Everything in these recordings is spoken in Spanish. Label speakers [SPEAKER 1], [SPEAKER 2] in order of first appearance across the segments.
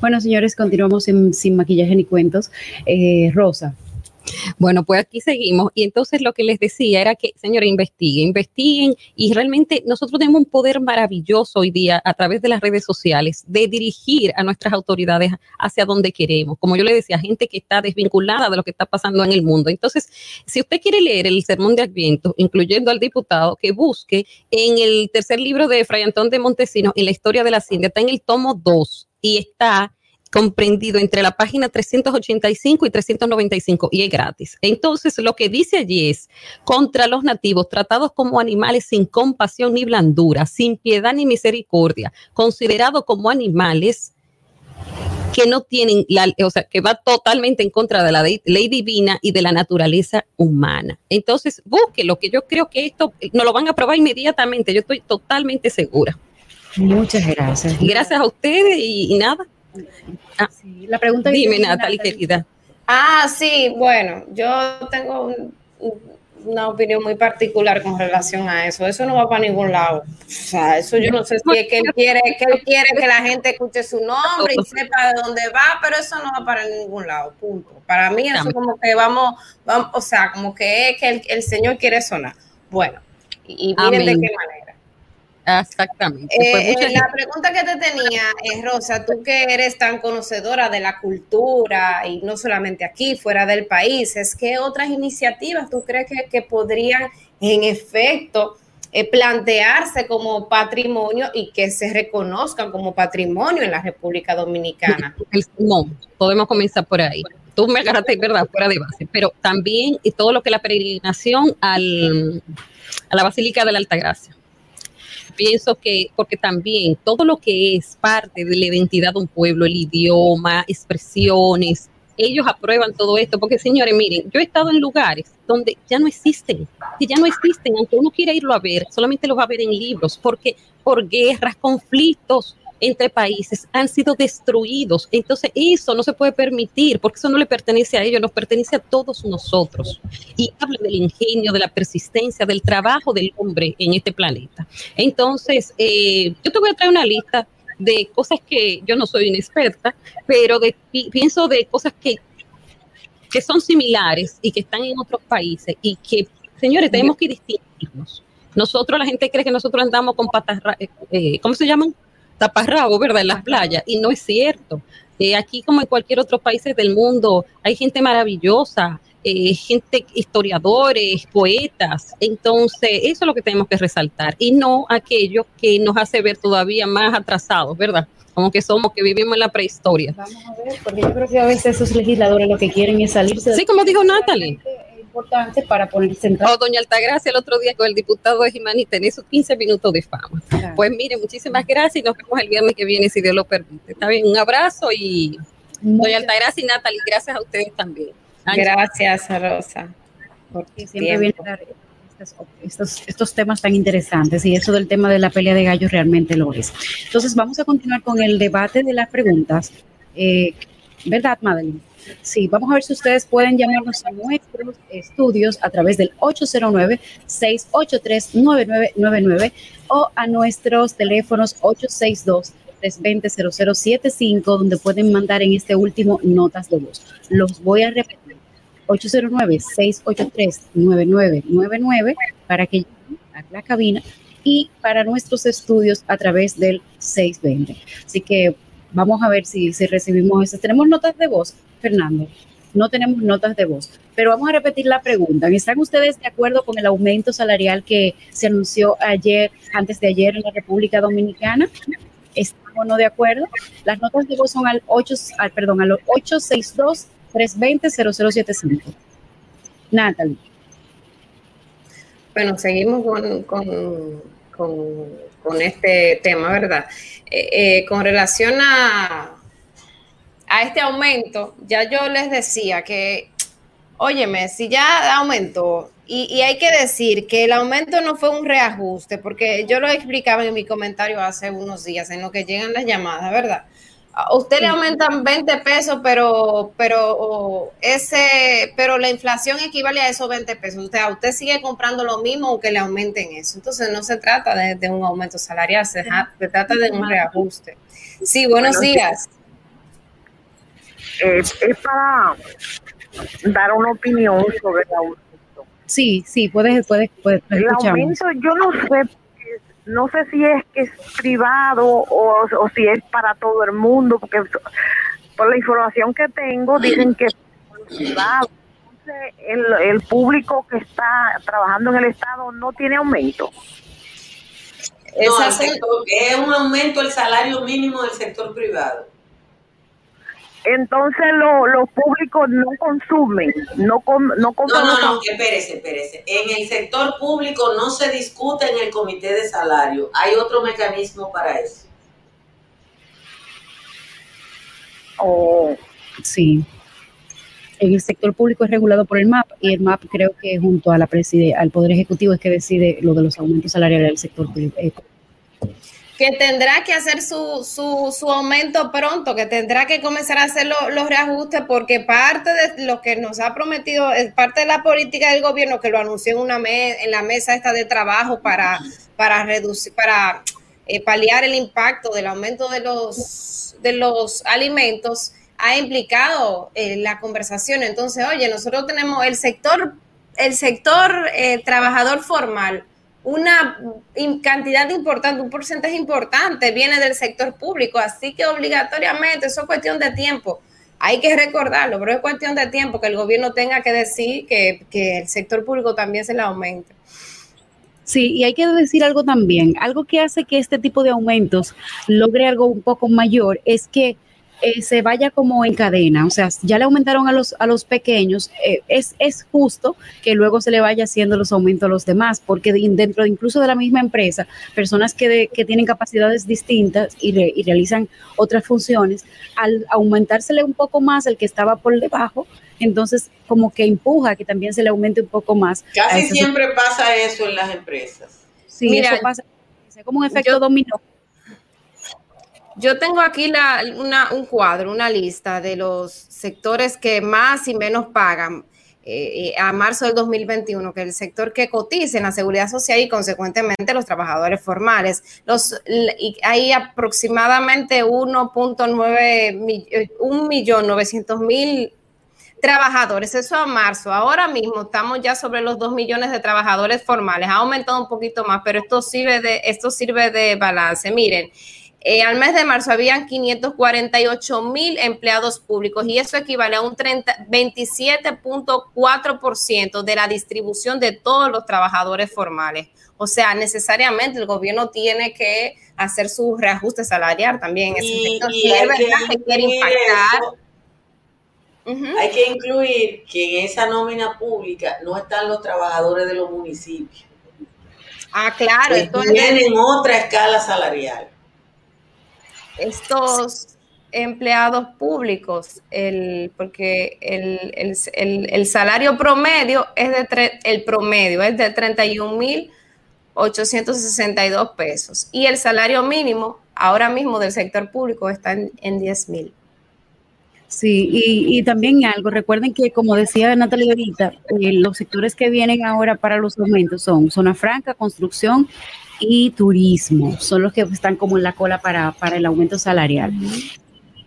[SPEAKER 1] Bueno, señores, continuamos en, sin maquillaje ni cuentos. Eh, Rosa,
[SPEAKER 2] Bueno, pues aquí seguimos. Y entonces lo que les decía era que, señores, investiguen, investiguen. Y realmente nosotros tenemos un poder maravilloso hoy día a través de las redes sociales de dirigir a nuestras autoridades hacia donde queremos. Como yo le decía, gente que está desvinculada de lo que está pasando en el mundo. Entonces, si usted quiere leer el sermón de Adviento, incluyendo al diputado, que busque en el tercer libro de Fray Antón de Montesinos, en la historia de la India, está en el tomo 2 y está comprendido entre la página 385 y 395 y es gratis. Entonces, lo que dice allí es, contra los nativos, tratados como animales sin compasión ni blandura, sin piedad ni misericordia, considerados como animales que no tienen, la, o sea, que va totalmente en contra de la ley divina y de la naturaleza humana. Entonces, busque lo que yo creo que esto no lo van a aprobar inmediatamente, yo estoy totalmente segura.
[SPEAKER 1] Muchas gracias.
[SPEAKER 2] Gracias a ustedes y, y nada.
[SPEAKER 1] Ah, sí, la pregunta
[SPEAKER 2] dime, Natalie, querida.
[SPEAKER 3] Ah, sí, bueno, yo tengo un, una opinión muy particular con relación a eso. Eso no va para ningún lado. O sea, eso yo no sé si es que él quiere que, él quiere que la gente escuche su nombre y sepa de dónde va, pero eso no va para ningún lado, punto. Para mí eso como que vamos, vamos o sea, como que es que el, el Señor quiere sonar. Bueno, y, y miren de qué manera.
[SPEAKER 2] Exactamente.
[SPEAKER 3] Eh, pues la pregunta que te tenía, es Rosa, tú que eres tan conocedora de la cultura y no solamente aquí, fuera del país, es que otras iniciativas tú crees que, que podrían en efecto eh, plantearse como patrimonio y que se reconozcan como patrimonio en la República Dominicana?
[SPEAKER 2] No, podemos comenzar por ahí. Tú me agarraste, ¿verdad? Fuera de base, pero también y todo lo que es la peregrinación al, a la Basílica de la Altagracia pienso que, porque también todo lo que es parte de la identidad de un pueblo, el idioma, expresiones, ellos aprueban todo esto, porque señores, miren, yo he estado en lugares donde ya no existen, que ya no existen, aunque uno quiera irlo a ver, solamente los va a ver en libros, porque por guerras, conflictos, entre países han sido destruidos. Entonces eso no se puede permitir porque eso no le pertenece a ellos, nos pertenece a todos nosotros. Y habla del ingenio, de la persistencia, del trabajo del hombre en este planeta. Entonces, eh, yo te voy a traer una lista de cosas que yo no soy inexperta, pero de, pienso de cosas que, que son similares y que están en otros países y que, señores, tenemos que distinguirnos. Nosotros, la gente cree que nosotros andamos con patas, eh, ¿cómo se llaman? Taparrabo, ¿verdad? En las playas. Y no es cierto. Eh, aquí, como en cualquier otro país del mundo, hay gente maravillosa, eh, gente, historiadores, poetas. Entonces, eso es lo que tenemos que resaltar. Y no aquello que nos hace ver todavía más atrasados, ¿verdad? Como que somos, que vivimos en la prehistoria.
[SPEAKER 1] Vamos a ver, porque yo creo que a veces esos legisladores lo que quieren es salirse.
[SPEAKER 2] Sí, como dijo Natalie
[SPEAKER 1] importante para ponerse en
[SPEAKER 2] Oh, doña Altagracia, el otro día con el diputado de Jimani tenía sus 15 minutos de fama. Claro. Pues mire, muchísimas gracias y nos vemos el viernes que viene, si Dios lo permite. Está bien, un abrazo y doña Altagracia y Natalie, gracias a ustedes también.
[SPEAKER 3] Gracias, Rosa.
[SPEAKER 1] Porque siempre viene a dar estos, estos, estos, temas tan interesantes y eso del tema de la pelea de gallos realmente lo es. Entonces vamos a continuar con el debate de las preguntas. Eh, ¿Verdad, Madeline? Sí, vamos a ver si ustedes pueden llamarnos a nuestros estudios a través del 809-683-9999 o a nuestros teléfonos 862 320-0075, donde pueden mandar en este último notas de voz. Los voy a repetir. 809-683-9999 para que a la cabina y para nuestros estudios a través del 620. Así que vamos a ver si, si recibimos eso. ¿Tenemos notas de voz, Fernando? No tenemos notas de voz, pero vamos a repetir la pregunta. ¿Están ustedes de acuerdo con el aumento salarial que se anunció ayer, antes de ayer en la República Dominicana? ¿Están o no de acuerdo? Las notas de voz son al 8, al, perdón, al 862 320 0075. Natalie.
[SPEAKER 3] Bueno, seguimos con, con, con con este tema, ¿verdad? Eh, eh, con relación a, a este aumento, ya yo les decía que, óyeme, si ya aumentó, y, hay que decir que el aumento no fue un reajuste, porque yo lo explicaba en mi comentario hace unos días, en lo que llegan las llamadas, ¿verdad? A usted le aumentan 20 pesos, pero, pero ese, pero la inflación equivale a esos 20 pesos. O sea, usted sigue comprando lo mismo aunque le aumenten eso. Entonces no se trata de, un aumento salarial, se, trata de un reajuste. Sí, buenos, días.
[SPEAKER 4] Es, para dar una opinión sobre el aumento.
[SPEAKER 1] Sí, sí, puedes, puedes, puedes
[SPEAKER 4] El aumento, yo no sé no sé si es que es privado o, si es para todo el mundo, porque por la información que tengo dicen que es privado. Entonces, el, el público que está trabajando en el Estado no tiene aumento.
[SPEAKER 5] es un aumento el salario mínimo del sector privado
[SPEAKER 4] entonces los públicos no consumen, no no
[SPEAKER 5] No, no, no, espérese, espérese. En el sector público no se discute en el comité de salario. Hay otro mecanismo para eso.
[SPEAKER 1] Oh, sí. En el sector público es regulado por el MAP y el MAP creo que junto a la al Poder Ejecutivo es que decide lo de los aumentos salariales del sector público
[SPEAKER 3] que tendrá que hacer su, su, su, aumento pronto, que tendrá que comenzar a hacer los reajustes, porque parte de lo que nos ha prometido, es parte de la política del gobierno, que lo anunció en, una en la mesa esta de trabajo para, para reducir, para eh, paliar el impacto del aumento de los, de los alimentos, ha implicado eh, la conversación. Entonces, oye, nosotros tenemos el sector, el sector eh, trabajador formal una cantidad importante, un porcentaje importante viene del sector público, así que obligatoriamente eso es cuestión de tiempo. Hay que recordarlo, pero es cuestión de tiempo que el gobierno tenga que decir que, que el sector público también se le aumente.
[SPEAKER 1] Sí, y hay que decir algo también, algo que hace que este tipo de aumentos logre algo un poco mayor es que eh, se vaya como en cadena, o sea, ya le aumentaron a los, a los pequeños, eh, es, es justo que luego se le vaya haciendo los aumentos a los demás, porque dentro incluso de la misma empresa, personas que, que tienen capacidades distintas y, y, realizan otras funciones, al aumentársele un poco más el que estaba por debajo, entonces como que empuja que también se le aumente un poco más.
[SPEAKER 5] Casi siempre pasa eso en las empresas.
[SPEAKER 1] Sí, Mira, eso pasa, es como un efecto dominó
[SPEAKER 3] yo tengo aquí un cuadro, una lista de los sectores que más y menos pagan eh, a marzo del 2021, que el sector que cotiza en la seguridad social y consecuentemente los trabajadores formales. Los, hay aproximadamente 1.9 1 millón 900 mil trabajadores, eso a marzo. Ahora mismo estamos ya sobre los 2 millones de trabajadores formales. Ha aumentado un poquito más, pero esto sirve de, esto sirve de balance. Miren, eh, al mes de marzo habían 548 mil empleados públicos y eso equivale a un 27.4% de la distribución de todos los trabajadores formales. O sea, necesariamente el gobierno tiene que hacer su reajuste salarial también.
[SPEAKER 5] y, hay Hay que incluir que en esa nómina pública no están los trabajadores de los municipios.
[SPEAKER 3] Ah, claro.
[SPEAKER 5] tienen otra escala salarial
[SPEAKER 3] estos empleados públicos, el, porque el, el, salario promedio es de el promedio es de 31.862 pesos y el salario mínimo ahora mismo del sector público está en, en 10.000.
[SPEAKER 1] Sí, y, y, también algo, recuerden que como decía Natalia ahorita, eh, los sectores que vienen ahora para los aumentos son zona franca, construcción y turismo, son los que están como en la cola para, el aumento salarial.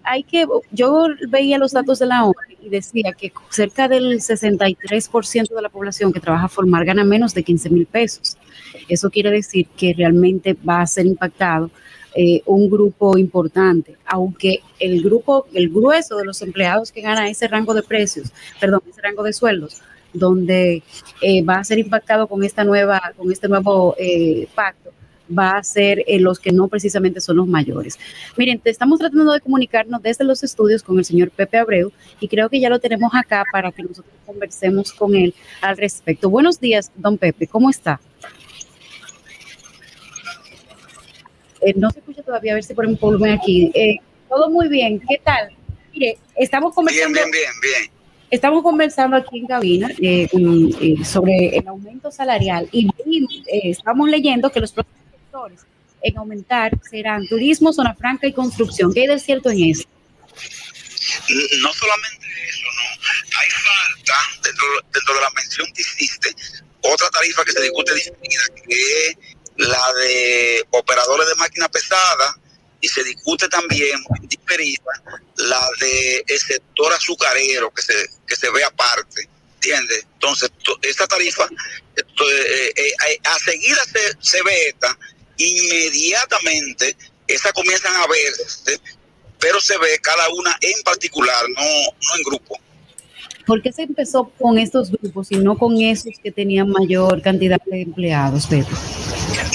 [SPEAKER 1] Hay que, yo veía los datos de la ONU y decía que cerca del 63% de la población que trabaja formal gana menos de 15 mil pesos. Eso quiere decir que realmente va a ser impactado eh, un grupo importante, aunque el grupo, el grueso de los empleados que gana ese rango de precios, perdón, ese rango de sueldos, donde eh, va a ser impactado con esta nueva, con este nuevo eh, pacto, va a ser eh, los que no precisamente son los mayores. Miren, estamos tratando de comunicarnos desde los estudios con el señor Pepe Abreu y creo que ya lo tenemos acá para que nosotros conversemos con él al respecto. Buenos días, don Pepe, ¿cómo está? eh, no se escucha todavía, a ver si ponemos volumen aquí. Eh, todo muy bien, ¿qué tal? Mire, estamos conversando.
[SPEAKER 6] Bien, bien, bien, bien.
[SPEAKER 1] Estamos conversando aquí en cabina eh, eh, sobre el aumento salarial y, eh, estamos leyendo que los próximos sectores en aumentar serán turismo, zona franca y construcción. ¿Qué hay de cierto en eso?
[SPEAKER 6] No solamente eso, no. Hay falta, dentro, dentro de la mención que hiciste, otra tarifa que se discute distinta, que es la de operadores de máquina pesada, y se discute también diferida la de el sector azucarero que se que se ve aparte ¿entiendes? entonces to- esta tarifa esto, eh, eh, eh, a seguida se, se ve esta inmediatamente esas comienzan a verse pero se ve cada una en particular no no en grupo
[SPEAKER 1] ¿Por qué se empezó con estos grupos y no con esos que tenían mayor cantidad de empleados, Pedro?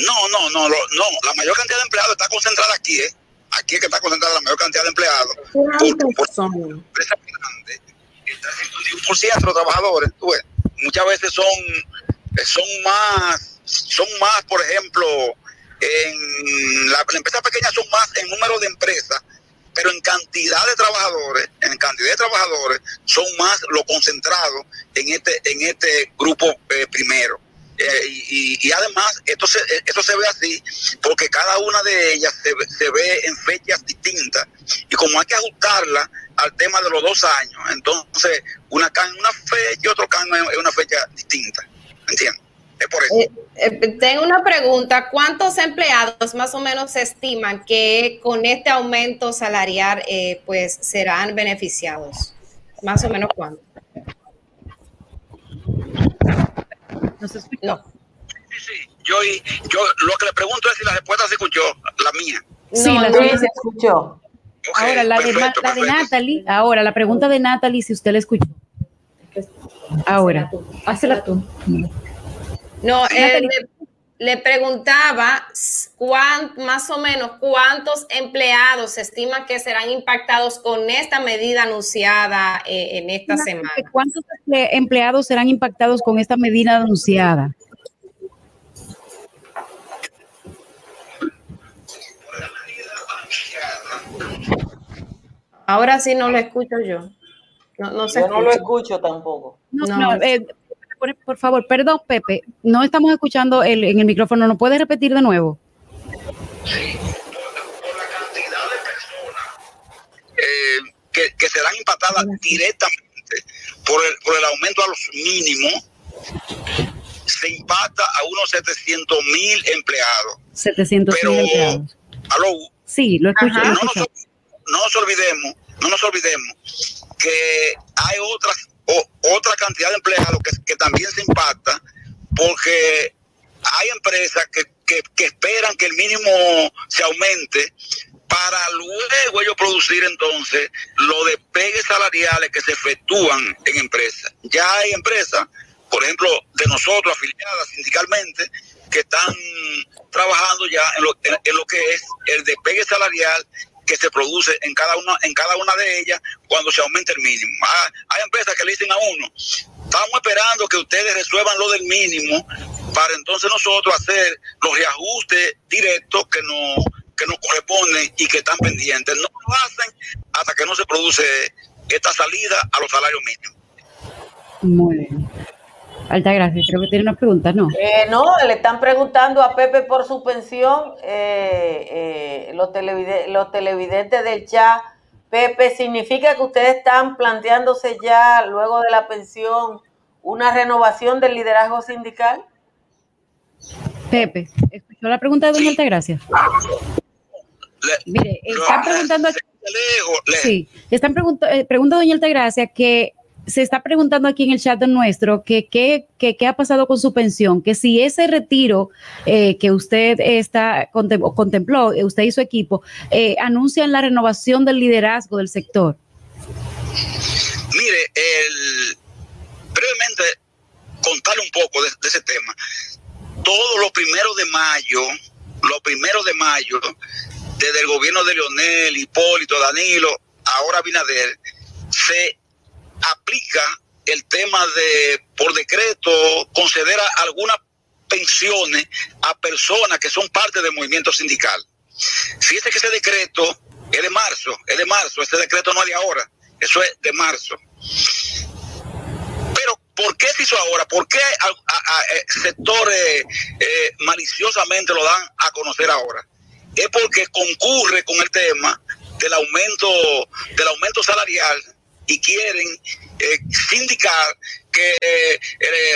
[SPEAKER 6] No, no, no, lo- no. La mayor cantidad de empleados está concentrada aquí, ¿eh? Aquí es que está concentrada la mayor cantidad de empleados. Por, por está el 51% de los trabajadores. tú ves. Muchas veces son, eh, son más, son más, por ejemplo, en la, las empresas pequeñas son más en número de empresas, pero en cantidad de trabajadores, en cantidad de trabajadores, son más lo concentrado en este, en este grupo eh, primero. Eh, y, además, esto se, eh, esto se ve así porque cada una de ellas se, se ve en fechas distintas y como hay que ajustarla al tema de los dos años, entonces una cae en una fecha y otro cae en una fecha distinta. ¿Entiendes? Es por eso.
[SPEAKER 3] Eh, tengo una pregunta. ¿Cuántos empleados más o menos se estiman que con este aumento salarial pues serán beneficiados? Más o menos cuánto.
[SPEAKER 1] ¿No?
[SPEAKER 3] No.
[SPEAKER 6] Sí, sí. Yo, yo lo que le pregunto es si la respuesta se escuchó, la mía.
[SPEAKER 1] Sí,
[SPEAKER 3] No,
[SPEAKER 1] la
[SPEAKER 3] no,
[SPEAKER 1] suya
[SPEAKER 7] se escuchó.
[SPEAKER 1] Ahora, la de,
[SPEAKER 6] perfecto.
[SPEAKER 1] Natalie, ahora, la pregunta de Natalie, si usted la escuchó. Ahora,
[SPEAKER 7] Hazla tú.
[SPEAKER 3] No, eh,
[SPEAKER 1] Natalie.
[SPEAKER 3] le, le preguntaba cuán, más o menos cuántos empleados se estima que serán impactados con esta medida anunciada eh, en esta semana.
[SPEAKER 1] ¿cuántos emple- empleados serán impactados con esta medida anunciada?
[SPEAKER 3] Ahora sí no lo escucho yo. No, no se
[SPEAKER 7] Yo no lo escucho tampoco.
[SPEAKER 1] No,
[SPEAKER 3] No.
[SPEAKER 1] no, eh, por, por favor, perdón, Pepe, no estamos escuchando el, en el micrófono. ¿No puedes repetir de nuevo?
[SPEAKER 6] por la cantidad de personas eh, que, que serán impactadas directamente por el, por el aumento a los mínimos, se impacta a unos 700 mil empleados.
[SPEAKER 1] 700
[SPEAKER 6] Pero,
[SPEAKER 1] mil empleados.
[SPEAKER 6] aló,
[SPEAKER 1] Sí, lo escucho.
[SPEAKER 3] Ajá.
[SPEAKER 6] no nos, no nos olvidemos, no nos olvidemos que hay otras o- otra cantidad de empleados que, también se impacta porque hay empresas que, que- que esperan que el mínimo se aumente para luego ellos producir entonces los despegues salariales que se efectúan en empresas. Ya hay empresas, por ejemplo, de nosotros afiliadas sindicalmente, que están trabajando ya en lo, en- en lo que es el despegue salarial que se produce en cada una en cada una de ellas cuando se aumenta el mínimo. Ah, hay empresas que le dicen a uno, estamos esperando que ustedes resuelvan lo del mínimo para entonces nosotros hacer los reajustes directos que nos que nos corresponden y que están pendientes. No lo hacen hasta que no se produce esta salida a los salarios mínimos.
[SPEAKER 1] Muy bien. Alta gracias. Creo que tiene una pregunta, ¿no?
[SPEAKER 7] Eh, no, le están preguntando a Pepe por su pensión. eh, eh, los, televide- los televidentes del chat. Pepe, ¿significa que ustedes están planteándose ya, luego de la pensión, una renovación del liderazgo sindical?
[SPEAKER 1] Pepe, ¿escuchó la pregunta de doña Altagracia?
[SPEAKER 6] Le-
[SPEAKER 1] Mire, están preguntando aquí.
[SPEAKER 6] se- lejos, le-
[SPEAKER 1] Sí, están preguntando, eh, pregunta doña Altagracia que se está preguntando aquí en el chat nuestro que qué que, qué ha pasado con su pensión, que si ese retiro eh, que usted está contempló, eh, usted y su equipo, eh, anuncian la renovación del liderazgo del sector.
[SPEAKER 6] Mire, el, brevemente contarle un poco de, de ese tema. Todos los primeros de mayo, los primeros de mayo, desde el gobierno de Leonel, Hipólito, Danilo, ahora Binader, se aplica el tema de, por decreto, conceder algunas pensiones a personas que son parte del movimiento sindical. Fíjese que ese decreto es de marzo, es de marzo, ese decreto no es de ahora, eso es de marzo. Pero, ¿por qué se hizo ahora? ¿Por qué eh, sectores eh, maliciosamente lo dan a conocer ahora? Es porque concurre con el tema del aumento, del aumento salarial y quieren eh, sindicar que eh,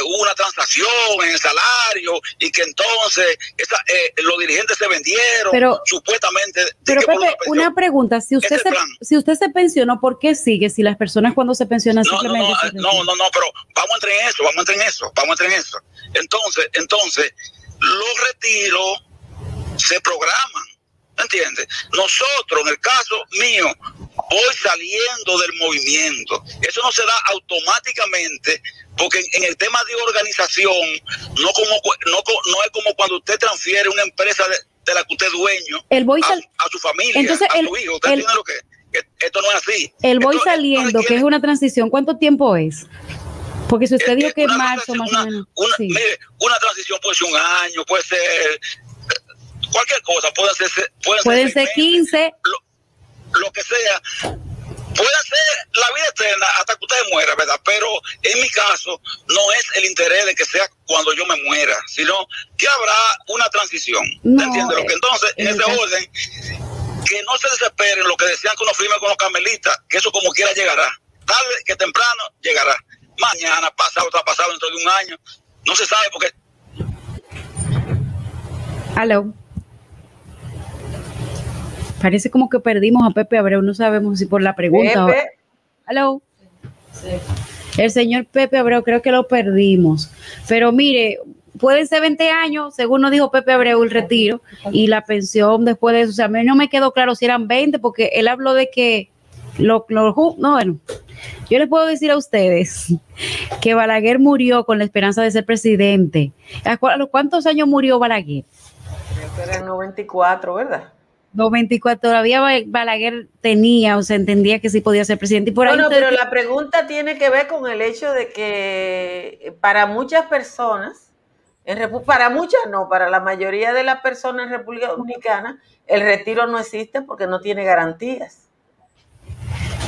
[SPEAKER 6] hubo una transacción en el salario y que entonces esa, eh, los dirigentes se vendieron
[SPEAKER 1] Pero-
[SPEAKER 6] supuestamente. de
[SPEAKER 1] Pero Pepe,
[SPEAKER 6] pensión.
[SPEAKER 1] una pregunta, si usted, se, si usted se pensionó, ¿por qué sigue si las personas cuando se pensionan
[SPEAKER 6] No, no,
[SPEAKER 1] simplemente
[SPEAKER 6] no,
[SPEAKER 1] se
[SPEAKER 6] eh, no,
[SPEAKER 1] retiran?
[SPEAKER 6] no, no, pero vamos a entrar en eso, vamos a entrar en eso, vamos a entrar en eso. Entonces, entonces, los retiros se programan, ¿entiendes? Nosotros, en el caso mío, voy saliendo del movimiento. Eso no se da automáticamente, porque en, en el tema de organización, no como no, es como cuando usted transfiere una empresa de, de la que usted es dueño
[SPEAKER 1] El voy
[SPEAKER 6] a, su familia,
[SPEAKER 1] Entonces,
[SPEAKER 6] a
[SPEAKER 1] el-
[SPEAKER 6] su hijo. ¿Usted
[SPEAKER 1] el-
[SPEAKER 6] entiende lo que? que esto no es así.
[SPEAKER 1] El voy saliendo, que es una transición, ¿cuánto tiempo es? Porque si usted dijo que
[SPEAKER 6] una
[SPEAKER 1] marzo más o
[SPEAKER 6] transición,
[SPEAKER 1] menos.
[SPEAKER 6] una-
[SPEAKER 1] sí.
[SPEAKER 6] Mire, una transición puede ser un año, puede ser eh, cualquier cosa, pueden ser, pueden
[SPEAKER 1] Pueden ser
[SPEAKER 6] meses,
[SPEAKER 1] 15,
[SPEAKER 6] lo, lo que sea. Puede ser la vida eterna hasta que usted muera, ¿verdad? Pero en mi caso no es el interés de que sea cuando yo me muera, sino que habrá una transición.
[SPEAKER 1] No,
[SPEAKER 6] ¿Entiendes? Lo
[SPEAKER 1] eh,
[SPEAKER 6] que entonces, en ese orden, que no se desesperen lo que decían que uno firme con los carmelitas, que eso como quiera llegará. Tarde que temprano llegará. Mañana, pasado, otra pasado, dentro de un año. No se sabe porque
[SPEAKER 1] Aló. Parece como que perdimos a Pepe Abreu, no sabemos si por la pregunta. o-
[SPEAKER 7] Pepe.
[SPEAKER 1] Aló. El señor Pepe Abreu, creo que lo perdimos. Pero mire, pueden ser 20 años, según nos dijo Pepe Abreu, el retiro y la pensión después de eso. O sea, a mí no me quedó claro si eran 20, porque él habló de que lo, no, bueno, yo les puedo decir a ustedes que Balaguer murió con la esperanza de ser presidente. ¿A cu- a los cuántos años murió Balaguer?
[SPEAKER 7] Creo que era el 94, ¿verdad?
[SPEAKER 1] 94, todavía Ba- Balaguer tenía, o sea, entendía que sí podía ser presidente. Y por ahí
[SPEAKER 7] Bueno, pero la pregunta tiene que ver con el hecho de que para muchas personas, en Repu- para muchas no, para la mayoría de las personas en República Dominicana, el retiro no existe porque no tiene garantías.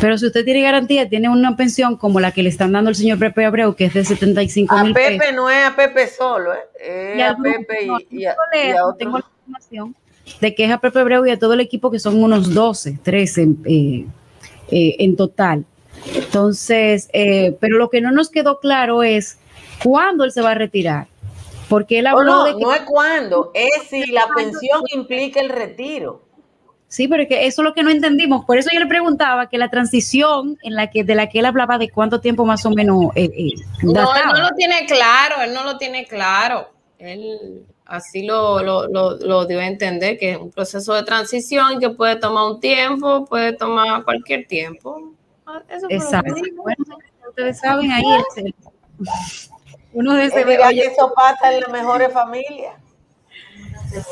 [SPEAKER 1] Pero si usted tiene garantía, tiene una pensión como la que le están dando el señor Pepe Abreu, que es de 75
[SPEAKER 7] A
[SPEAKER 1] mil
[SPEAKER 7] Pepe
[SPEAKER 1] pesos.
[SPEAKER 7] no es a Pepe solo, ¿eh? es
[SPEAKER 1] Y
[SPEAKER 7] a Pepe
[SPEAKER 1] no,
[SPEAKER 7] y, y a, y a otros.
[SPEAKER 1] tengo la información de que es a Pepe Abreu y a todo el equipo, que son unos 12, 13 eh, eh, en total. Entonces, eh, pero lo que no nos quedó claro es cuándo él se va a retirar. Porque él
[SPEAKER 7] Oh,
[SPEAKER 1] habló
[SPEAKER 7] no,
[SPEAKER 1] de que...
[SPEAKER 7] no es cuándo, es si la pensión implica el retiro.
[SPEAKER 1] Sí, pero es que eso es lo que no entendimos. Por eso yo le preguntaba que la transición en la que de la que él hablaba de cuánto tiempo más o menos eh, eh,
[SPEAKER 3] No, él no lo tiene claro, él no lo tiene claro. Él así lo, lo, lo, lo dio a entender, que es un proceso de transición que puede tomar un tiempo, puede tomar cualquier tiempo. Ah, Eso
[SPEAKER 1] Exacto. Bueno, ustedes saben ahí el- uno de
[SPEAKER 7] Es
[SPEAKER 1] ese
[SPEAKER 7] diga que eso pasa en las mejores familias.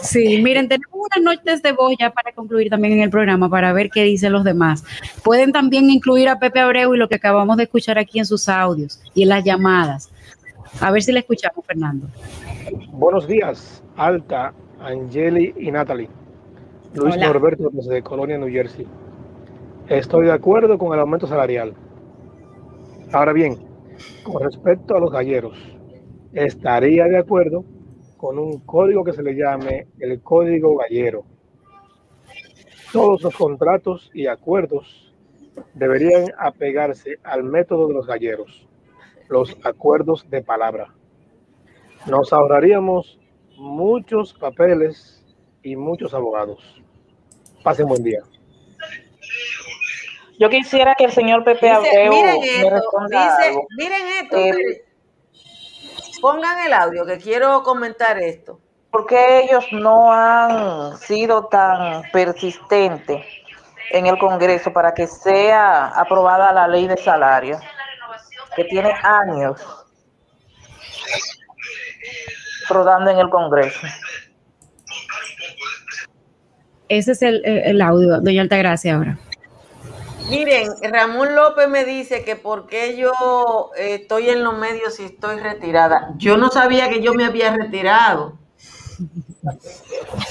[SPEAKER 1] Sí, miren, tenemos unas noches de voz ya para concluir también en el programa para ver qué dicen los demás. Pueden también incluir a Pepe Abreu y lo que acabamos de escuchar aquí en sus audios y en las llamadas. A ver si le escuchamos, Fernando.
[SPEAKER 8] Buenos días, Alta, Angeli y Natalie. Luis
[SPEAKER 3] Hola.
[SPEAKER 8] Norberto desde Colonia, New Jersey. Estoy de acuerdo con el aumento salarial. Ahora bien, con respecto a los galleros, estaría de acuerdo con un código que se le llame el código gallero. Todos los contratos y acuerdos deberían apegarse al método de los galleros, los acuerdos de palabra. Nos ahorraríamos muchos papeles y muchos abogados. Pasen buen día.
[SPEAKER 9] Yo quisiera que el señor Pepe
[SPEAKER 7] Dice,
[SPEAKER 9] Abreu
[SPEAKER 7] miren
[SPEAKER 9] me
[SPEAKER 7] esto,
[SPEAKER 9] responda
[SPEAKER 7] dice,
[SPEAKER 9] algo.
[SPEAKER 7] miren esto,
[SPEAKER 9] Eh,
[SPEAKER 7] pongan el audio que quiero comentar esto.
[SPEAKER 9] ¿Por qué ellos no han sido tan persistentes en el Congreso para que sea aprobada la ley de salario, que tiene años rodando en el Congreso?
[SPEAKER 1] Ese es el, el- audio, doña Altagracia, ahora.
[SPEAKER 7] Miren, Ramón López me dice que por qué yo eh, estoy en los medios si estoy retirada. Yo no sabía que yo me había retirado.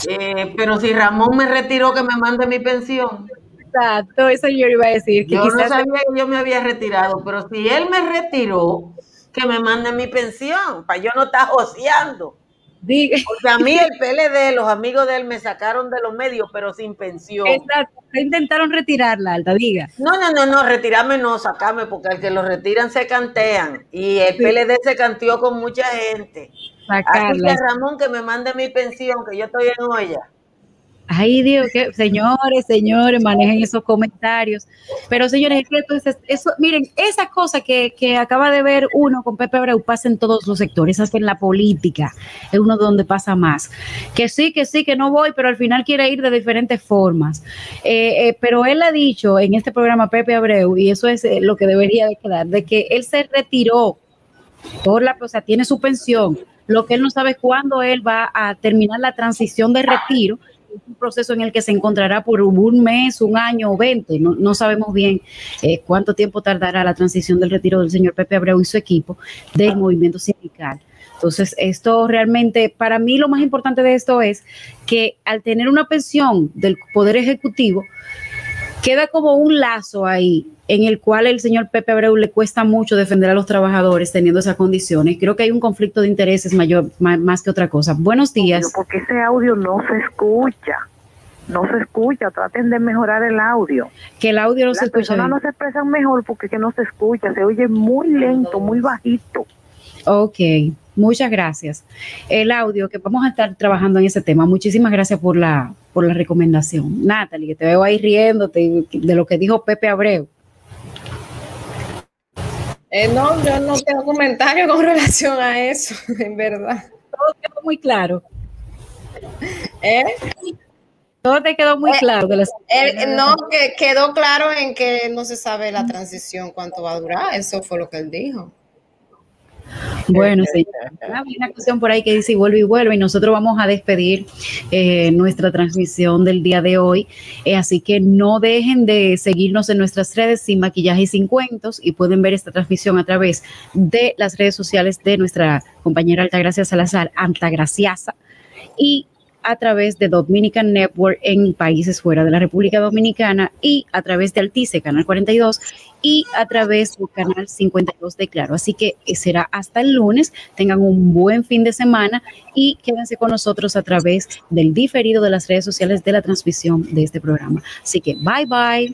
[SPEAKER 7] Eh, pero si Ramón me retiró, que me mande mi pensión.
[SPEAKER 1] Exacto, eso yo iba a decir. Que
[SPEAKER 7] yo no sabía que yo me había retirado, pero si él me retiró, que me mande mi pensión, para yo no estar joseando.
[SPEAKER 1] Diga.
[SPEAKER 7] Porque a mí el PLD, los amigos de él me sacaron de los medios, pero sin pensión.
[SPEAKER 1] Exacto, intentaron retirarla, Alta, diga.
[SPEAKER 7] No, no, no, no, retirarme no, sacarme, porque al que lo retiran se cantean. Y el PLD se canteó con mucha gente. Así
[SPEAKER 1] Sacarla.
[SPEAKER 7] que Ramón, que me mande mi pensión, que yo estoy en olla.
[SPEAKER 1] Ay, Dios, que señores, señores, manejen esos comentarios. Pero, señores, entonces, eso, miren, esa cosa que, que acaba de ver uno con Pepe Abreu pasa en todos los sectores, hasta en la política, es uno donde pasa más. Que sí, que sí, que no voy, pero al final quiere ir de diferentes formas. Eh, eh, pero él ha dicho en este programa, Pepe Abreu, y eso es eh, lo que debería de quedar, de que él se retiró por la, o sea, tiene su pensión. Lo que él no sabe es cuándo él va a terminar la transición de retiro. Un proceso en el que se encontrará por un mes, un año o 20. No, no sabemos bien eh, cuánto tiempo tardará la transición del retiro del señor Pepe Abreu y su equipo del movimiento sindical. Entonces, esto realmente, para mí lo más importante de esto es que al tener una pensión del Poder Ejecutivo, queda como un lazo ahí en el cual el señor Pepe Abreu le cuesta mucho defender a los trabajadores teniendo esas condiciones. Creo que hay un conflicto de intereses mayor, ma- más, que otra cosa. Buenos días.
[SPEAKER 4] Porque ese audio no se escucha. No se escucha. Traten de mejorar el audio.
[SPEAKER 1] Que el audio no se
[SPEAKER 4] Las
[SPEAKER 1] escucha
[SPEAKER 4] personas
[SPEAKER 1] bien.
[SPEAKER 4] no se expresan mejor porque que no se escucha. Se oye muy lento, muy bajito.
[SPEAKER 1] Ok, muchas gracias. El audio, que vamos a estar trabajando en ese tema. Muchísimas gracias por la, por la recomendación. Natalie, que te veo ahí riéndote de lo que dijo Pepe Abreu.
[SPEAKER 3] Eh, no, yo no tengo comentario con relación a eso, en verdad.
[SPEAKER 1] Todo quedó muy claro.
[SPEAKER 3] ¿Eh?
[SPEAKER 1] Todo te quedó muy claro. De las-
[SPEAKER 3] Eh, no, que quedó claro en que no se sabe la transición cuánto va a durar. Eso fue lo que él dijo.
[SPEAKER 1] Bueno, señor. Hay una cuestión por ahí que dice y vuelve y vuelve y nosotros vamos a despedir eh, nuestra transmisión del día de hoy. Eh, así que no dejen de seguirnos en nuestras redes sin maquillaje y sin cuentos y pueden ver esta transmisión a través de las redes sociales de nuestra compañera Altagracia Salazar, Altagraciasa, y a través de Dominican Network en países fuera de la República Dominicana y a través de Altice, Canal 42 y a través del Canal 52 de Claro. Así que eh, será hasta el lunes. Tengan un buen fin de semana y quédense con nosotros a través del diferido de las redes sociales de la transmisión de este programa. Así que bye bye.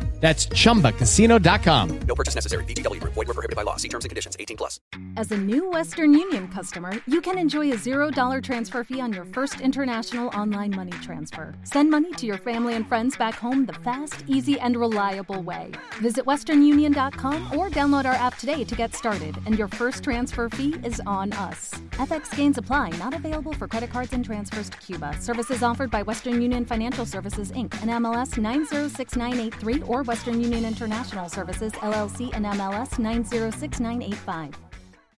[SPEAKER 10] That's chumbacasino.com.
[SPEAKER 11] No purchase necessary. VGW Group. Void were prohibited by law. See terms and conditions. 18 plus.
[SPEAKER 12] As a new Western Union customer, you can enjoy a $0 transfer fee on your first international online money transfer. Send money to your family and friends back home the fast, easy, and reliable way. Visit westernunion.com or download our app today to get started, and your first transfer fee is on us. FX gains apply, not available for credit cards and transfers to Cuba. Services offered by Western Union Financial Services, Inc., and MLS 906983 or Western Union International Services, LLC, and MLS 906985.